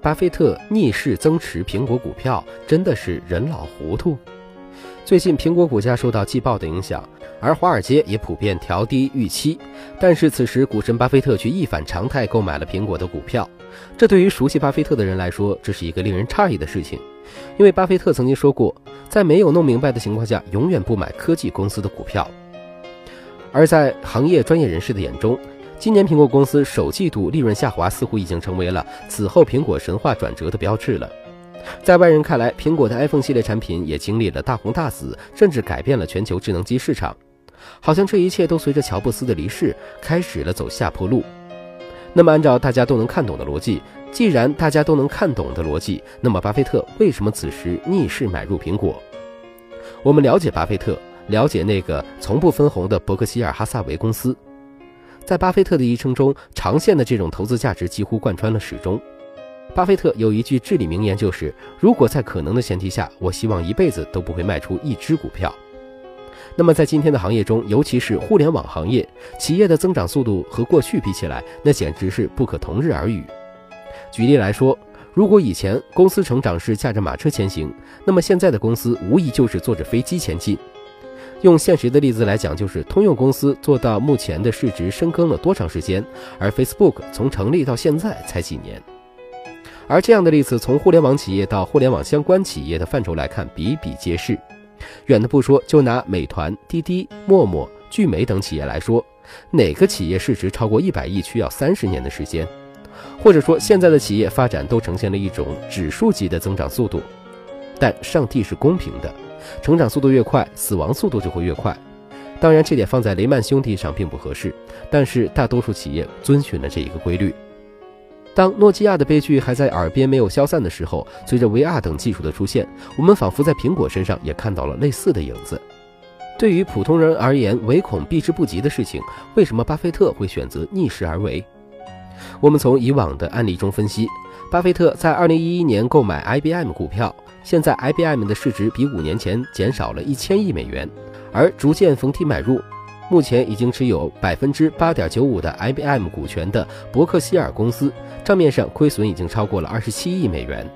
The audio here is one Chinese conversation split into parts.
巴菲特逆势增持苹果股票，真的是人老糊涂？最近苹果股价受到季报的影响，而华尔街也普遍调低预期。但是此时股神巴菲特却一反常态购买了苹果的股票，这对于熟悉巴菲特的人来说，这是一个令人诧异的事情。因为巴菲特曾经说过，在没有弄明白的情况下，永远不买科技公司的股票。而在行业专业人士的眼中，今年苹果公司首季度利润下滑，似乎已经成为了此后苹果神话转折的标志了。在外人看来，苹果的 iPhone 系列产品也经历了大红大紫，甚至改变了全球智能机市场。好像这一切都随着乔布斯的离世开始了走下坡路。那么，按照大家都能看懂的逻辑，既然大家都能看懂的逻辑，那么巴菲特为什么此时逆势买入苹果？我们了解巴菲特，了解那个从不分红的伯克希尔哈萨维公司。在巴菲特的一生中，长线的这种投资价值几乎贯穿了始终。巴菲特有一句至理名言，就是如果在可能的前提下，我希望一辈子都不会卖出一只股票。那么在今天的行业中，尤其是互联网行业，企业的增长速度和过去比起来，那简直是不可同日而语。举例来说，如果以前公司成长是驾着马车前行，那么现在的公司无疑就是坐着飞机前进。用现实的例子来讲，就是通用公司做到目前的市值深耕了多长时间，而 Facebook 从成立到现在才几年。而这样的例子，从互联网企业到互联网相关企业的范畴来看，比比皆是。远的不说，就拿美团、滴滴、陌陌、聚美等企业来说，哪个企业市值超过一百亿需要三十年的时间？或者说，现在的企业发展都呈现了一种指数级的增长速度。但上帝是公平的。成长速度越快，死亡速度就会越快。当然，这点放在雷曼兄弟上并不合适，但是大多数企业遵循了这一个规律。当诺基亚的悲剧还在耳边没有消散的时候，随着 VR 等技术的出现，我们仿佛在苹果身上也看到了类似的影子。对于普通人而言，唯恐避之不及的事情，为什么巴菲特会选择逆势而为？我们从以往的案例中分析，巴菲特在2011年购买 IBM 股票。现在 IBM 的市值比五年前减少了一千亿美元，而逐渐逢低买入，目前已经持有百分之八点九五的 IBM 股权的伯克希尔公司，账面上亏损已经超过了二十七亿美元。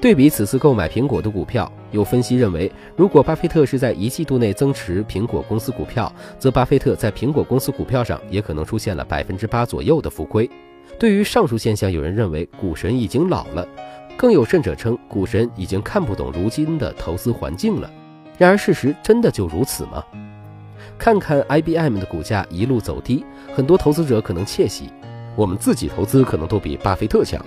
对比此次购买苹果的股票，有分析认为，如果巴菲特是在一季度内增持苹果公司股票，则巴菲特在苹果公司股票上也可能出现了百分之八左右的浮亏。对于上述现象，有人认为股神已经老了。更有甚者称，股神已经看不懂如今的投资环境了。然而，事实真的就如此吗？看看 IBM 的股价一路走低，很多投资者可能窃喜，我们自己投资可能都比巴菲特强。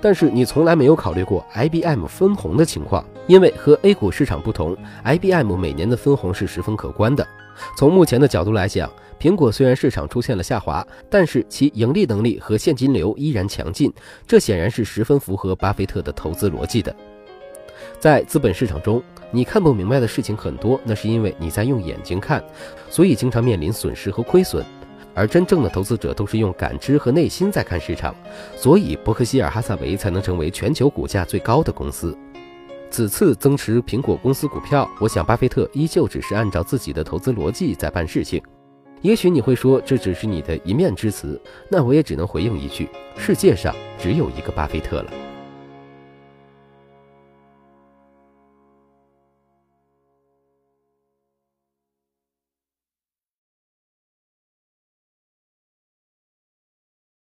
但是你从来没有考虑过 IBM 分红的情况，因为和 A 股市场不同，IBM 每年的分红是十分可观的。从目前的角度来讲，苹果虽然市场出现了下滑，但是其盈利能力和现金流依然强劲，这显然是十分符合巴菲特的投资逻辑的。在资本市场中，你看不明白的事情很多，那是因为你在用眼睛看，所以经常面临损失和亏损。而真正的投资者都是用感知和内心在看市场，所以伯克希尔哈萨维才能成为全球股价最高的公司。此次增持苹果公司股票，我想巴菲特依旧只是按照自己的投资逻辑在办事情。也许你会说这只是你的一面之词，那我也只能回应一句：世界上只有一个巴菲特了。